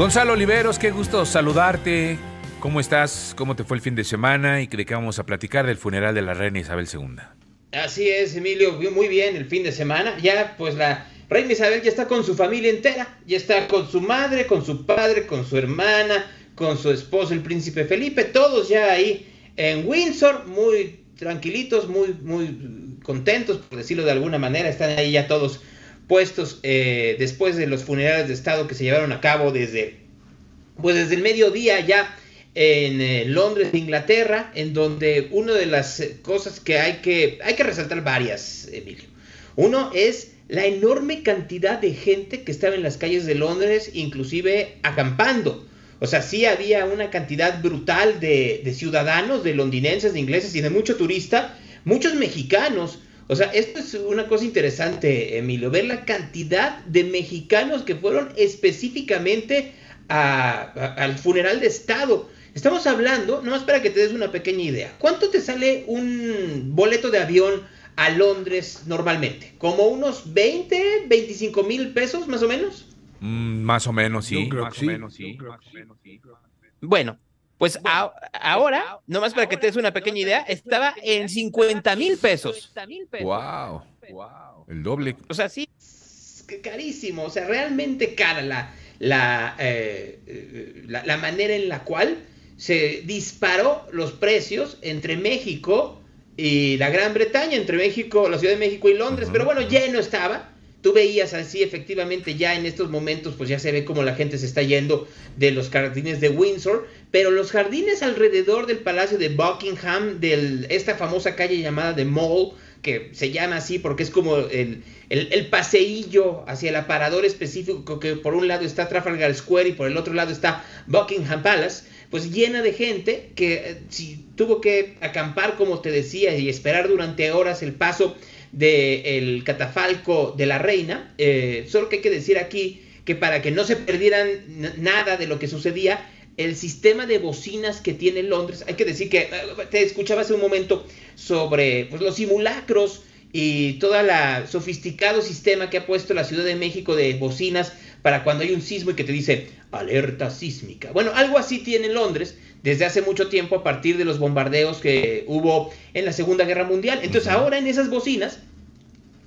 Gonzalo Oliveros, qué gusto saludarte. ¿Cómo estás? ¿Cómo te fue el fin de semana? Y de qué vamos a platicar del funeral de la reina Isabel II. Así es, Emilio, muy bien el fin de semana. Ya, pues la reina Isabel ya está con su familia entera. Ya está con su madre, con su padre, con su hermana, con su esposo, el príncipe Felipe. Todos ya ahí en Windsor, muy tranquilitos, muy, muy contentos, por decirlo de alguna manera. Están ahí ya todos puestos eh, después de los funerales de Estado que se llevaron a cabo desde, pues desde el mediodía ya en eh, Londres, Inglaterra, en donde una de las eh, cosas que hay que, hay que resaltar varias, Emilio. Uno es la enorme cantidad de gente que estaba en las calles de Londres, inclusive acampando. O sea, sí había una cantidad brutal de, de ciudadanos, de londinenses, de ingleses y de mucho turista, muchos mexicanos, o sea, esto es una cosa interesante, Emilio, ver la cantidad de mexicanos que fueron específicamente al funeral de Estado. Estamos hablando, nomás para que te des una pequeña idea, ¿cuánto te sale un boleto de avión a Londres normalmente? ¿Como unos 20, 25 mil pesos más o menos? Mm, más o menos, sí. Más o menos, sí. Bueno, pues ahora, nomás para que te des una pequeña idea, estaba en 50 mil pesos. Wow, wow, el doble. O sea, sí, carísimo, o sea, realmente cara la, la, eh, la, la manera en la cual se disparó los precios entre México y la Gran Bretaña, entre México, la Ciudad de México y Londres, pero bueno, lleno estaba tú veías así efectivamente ya en estos momentos pues ya se ve como la gente se está yendo de los jardines de Windsor, pero los jardines alrededor del Palacio de Buckingham, de esta famosa calle llamada The Mall, que se llama así porque es como el, el, paseillo hacia el aparador específico que por un lado está Trafalgar Square y por el otro lado está Buckingham Palace, pues llena de gente que eh, si tuvo que acampar como te decía y esperar durante horas el paso del catafalco de la reina. Eh, solo que hay que decir aquí que para que no se perdieran nada de lo que sucedía, el sistema de bocinas que tiene Londres, hay que decir que eh, te escuchaba hace un momento sobre pues, los simulacros y todo el sofisticado sistema que ha puesto la Ciudad de México de bocinas para cuando hay un sismo y que te dice alerta sísmica. Bueno, algo así tiene Londres desde hace mucho tiempo a partir de los bombardeos que hubo en la Segunda Guerra Mundial. Entonces ahora en esas bocinas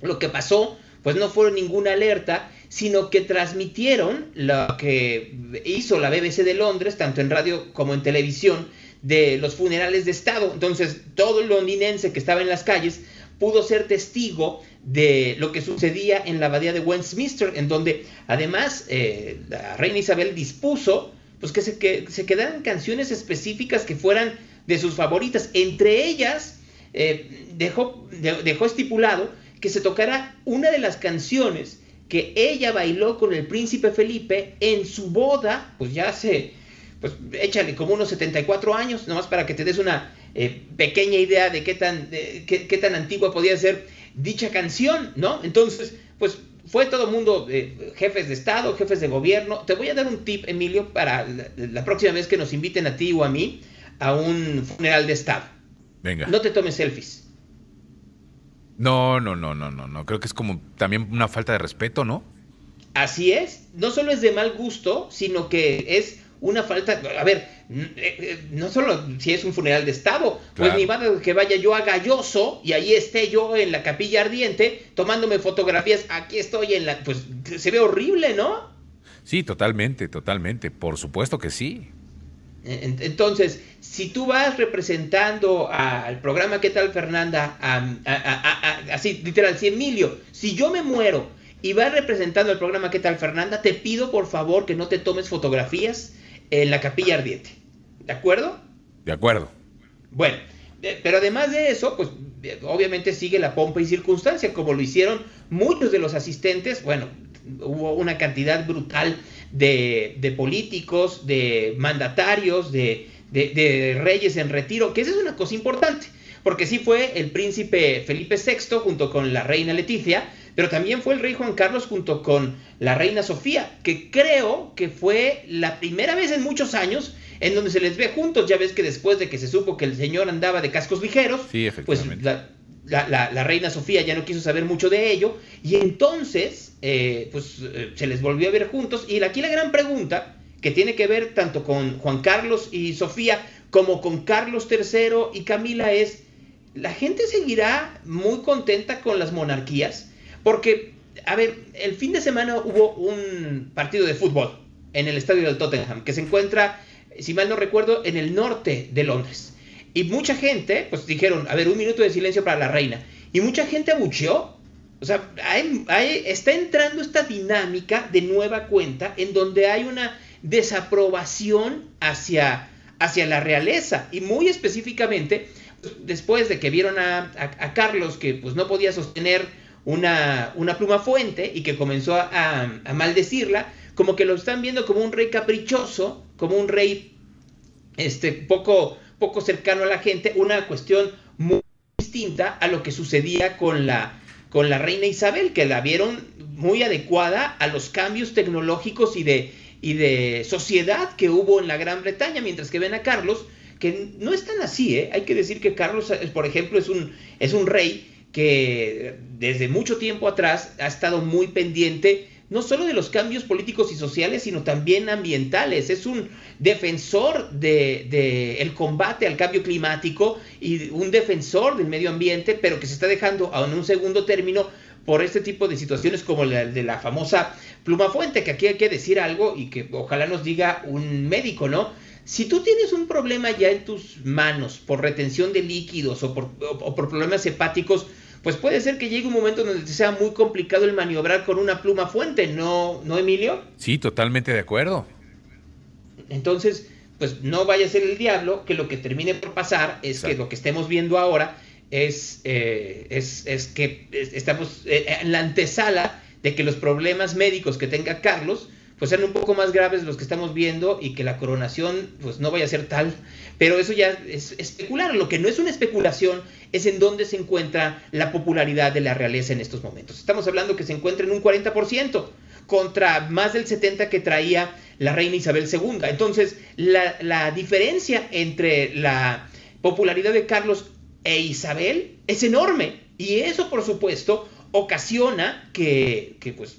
lo que pasó pues no fueron ninguna alerta, sino que transmitieron lo que hizo la BBC de Londres, tanto en radio como en televisión, de los funerales de Estado. Entonces todo el londinense que estaba en las calles pudo ser testigo de lo que sucedía en la abadía de Westminster, en donde además eh, la reina Isabel dispuso pues que se, que se quedaran canciones específicas que fueran de sus favoritas. Entre ellas, eh, dejó, dejó estipulado que se tocara una de las canciones que ella bailó con el príncipe Felipe en su boda, pues ya hace, pues échale como unos 74 años, nomás para que te des una eh, pequeña idea de qué tan, qué, tan antigua podía ser dicha canción, ¿no? Entonces, pues fue todo el mundo, eh, jefes de Estado, jefes de gobierno. Te voy a dar un tip, Emilio, para la, próxima vez que nos inviten a ti o a mí a un funeral de Estado. Venga. No te tomes selfies. No, no, no, no, no, no. Creo que es como también una falta de respeto, ¿no? Así es. No solo es de mal gusto, sino que es una falta. A ver, eh, eh, no solo si es un funeral de Estado, pues ni va que vaya yo a Galloso y ahí esté yo en la capilla ardiente tomándome fotografías. Aquí estoy en la. Pues se ve horrible, ¿no? Sí, totalmente, totalmente. Por supuesto que sí. Entonces, si tú vas representando al programa ¿Qué tal Fernanda? así, literal, si Emilio, si yo me muero y vas representando el programa ¿Qué tal Fernanda? Te pido por favor que no te tomes fotografías en la capilla ardiente. ¿De acuerdo? De acuerdo. Bueno, pero además de eso, pues obviamente sigue la pompa y circunstancia, como lo hicieron muchos de los asistentes. Bueno, hubo una cantidad brutal de, políticos, de mandatarios, de, de, reyes en retiro, que esa es una cosa importante, porque sí fue el príncipe Felipe VI junto con la reina Leticia, pero también fue el rey Juan Carlos junto con la reina Sofía, que creo que fue la primera vez en muchos años en donde se les ve juntos. Ya ves que después de que se supo que el señor andaba de cascos ligeros, pues la, reina Sofía ya no quiso saber mucho de ello, y entonces eh, pues eh, se les volvió a ver juntos. Y aquí la gran pregunta que tiene que ver tanto con Juan Carlos y Sofía como con Carlos III y Camila es, la gente seguirá muy contenta con las monarquías, porque, a ver, el fin de semana hubo un partido de fútbol en el estadio del Tottenham, que se encuentra, si mal no recuerdo, en el norte de Londres. Y mucha gente, pues dijeron, a ver, un minuto de silencio para la reina. Y mucha gente abucheó. O sea, está entrando esta dinámica de nueva cuenta en donde hay una desaprobación hacia, hacia la realeza. Y muy específicamente, después de que vieron a, Carlos que pues no podía sostener una, una pluma fuente y que comenzó a, maldecirla, como que lo están viendo como un rey caprichoso, como un rey este, poco, poco cercano a la gente, una cuestión muy distinta a lo que sucedía con la, con la reina Isabel, que la vieron muy adecuada a los cambios tecnológicos y de, y de sociedad que hubo en la Gran Bretaña, mientras que ven a Carlos, que no es tan así, ¿eh? hay que decir que Carlos, por ejemplo, es un, es un rey que desde mucho tiempo atrás ha estado muy pendiente no solo de los cambios políticos y sociales, sino también ambientales. Es un defensor del de, el combate al cambio climático y un defensor del medio ambiente, pero que se está dejando en un segundo término por este tipo de situaciones como la de la famosa pluma fuente, que aquí hay que decir algo y que ojalá nos diga un médico, ¿no? Si tú tienes un problema ya en tus manos por retención de líquidos o por, o por problemas hepáticos, pues puede ser que llegue un momento donde sea muy complicado el maniobrar con una pluma fuente, ¿no, ¿no Emilio? Sí, totalmente de acuerdo. Entonces, pues no vaya a ser el diablo que lo que termine por pasar es que lo que estemos viendo ahora es, eh, es, es, que estamos eh, en la antesala de que los problemas médicos que tenga Carlos pues sean un poco más graves los que estamos viendo y que la coronación pues no vaya a ser tal. Pero eso ya es especular. Lo que no es una especulación es en dónde se encuentra la popularidad de la realeza en estos momentos. Estamos hablando que se encuentra en un 40% contra más del 70% que traía la reina Isabel II. Entonces, la, la diferencia entre la popularidad de Carlos e Isabel es enorme. Y eso, por supuesto, ocasiona que, que pues,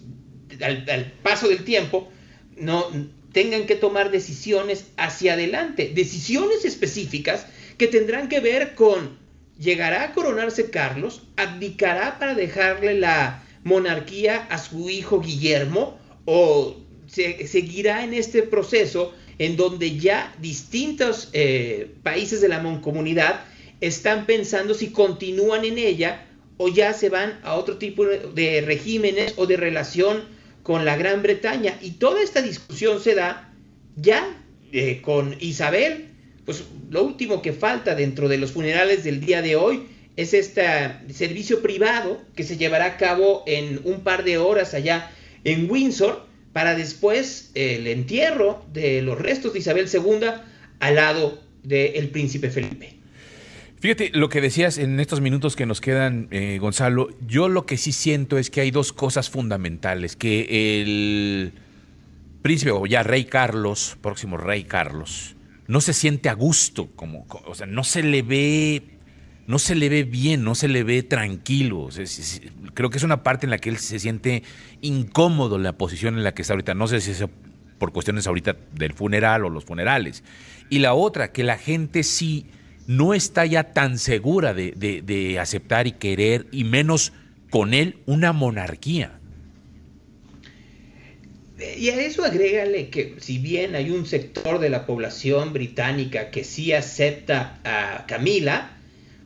al, paso del tiempo, no tengan que tomar decisiones hacia adelante, decisiones específicas que tendrán que ver con llegará a coronarse Carlos, abdicará para dejarle la monarquía a su hijo Guillermo o se, seguirá en este proceso en donde ya distintos eh, países de la comunidad están pensando si continúan en ella o ya se van a otro tipo de regímenes o de relación con la Gran Bretaña. Y toda esta discusión se da ya eh, con Isabel. Pues lo último que falta dentro de los funerales del día de hoy es este servicio privado que se llevará a cabo en un par de horas allá en Windsor para después el entierro de los restos de Isabel II al lado del príncipe Felipe. Fíjate, lo que decías en estos minutos que nos quedan, eh, Gonzalo, yo lo que sí siento es que hay dos cosas fundamentales, que el príncipe o ya rey Carlos, próximo rey Carlos, no se siente a gusto, como, o sea, no se le ve, no se le ve bien, no se le ve tranquilo. creo que es una parte en la que él se siente incómodo la posición en la que está ahorita. No sé si es por cuestiones ahorita del funeral o los funerales. Y la otra, que la gente sí no está ya tan segura de, aceptar y querer, y menos con él, una monarquía. Y a eso agrégale que si bien hay un sector de la población británica que sí acepta a Camila,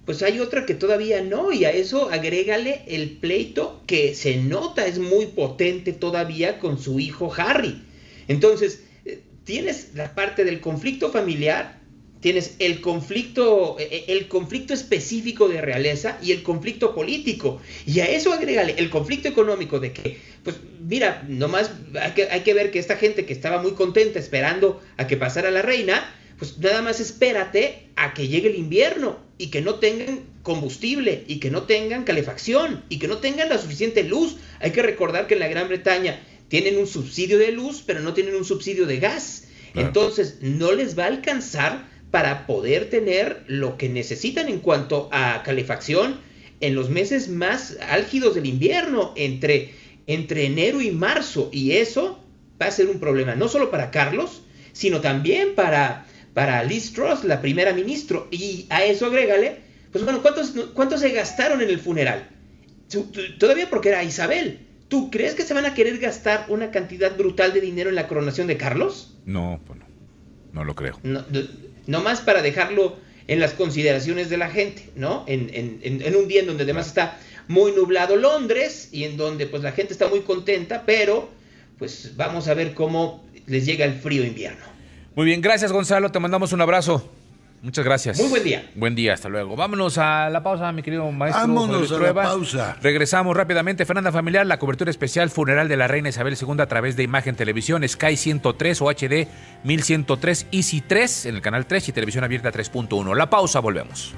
pues hay otra que todavía no, y a eso agrégale el pleito que se nota es muy potente todavía con su hijo Harry. Entonces, eh, tienes la parte del conflicto familiar, tienes el conflicto, e, e, el conflicto específico de realeza y el conflicto político. Y a eso agrégale el conflicto económico de que, pues mira, nomás hay que, hay que ver que esta gente que estaba muy contenta esperando a que pasara la reina, pues nada más espérate a que llegue el invierno y que no tengan combustible y que no tengan calefacción y que no tengan la suficiente luz. Hay que recordar que en la Gran Bretaña tienen un subsidio de luz, pero no tienen un subsidio de gas. Entonces, no les va a alcanzar para poder tener lo que necesitan en cuanto a calefacción en los meses más álgidos del invierno, entre, entre enero y marzo. Y eso va a ser un problema no solo para Carlos, sino también para, para Liz Truss, la primera ministra. Y a eso agrégale, pues bueno, ¿cuántos, ¿cuántos se gastaron en el funeral? Todavía porque era Isabel. ¿Tú crees que se van a querer gastar una cantidad brutal de dinero en la coronación de Carlos? No, pues no. No lo creo. No, más para dejarlo en las consideraciones de la gente, ¿no? En, en, un día en donde además está muy nublado Londres y en donde pues la gente está muy contenta, pero pues vamos a ver cómo les llega el frío invierno. Muy bien, gracias Gonzalo, te mandamos un abrazo. Muchas gracias. Muy buen día. Buen día, hasta luego. Vámonos a la pausa, mi querido maestro. Vámonos a la pausa. Regresamos rápidamente. Fernanda Familiar, la cobertura especial funeral de la reina Isabel II a través de Imagen Televisión, Sky 103 o HD 1103, Easy 3 en el canal 3 y televisión abierta 3.1. La pausa, volvemos.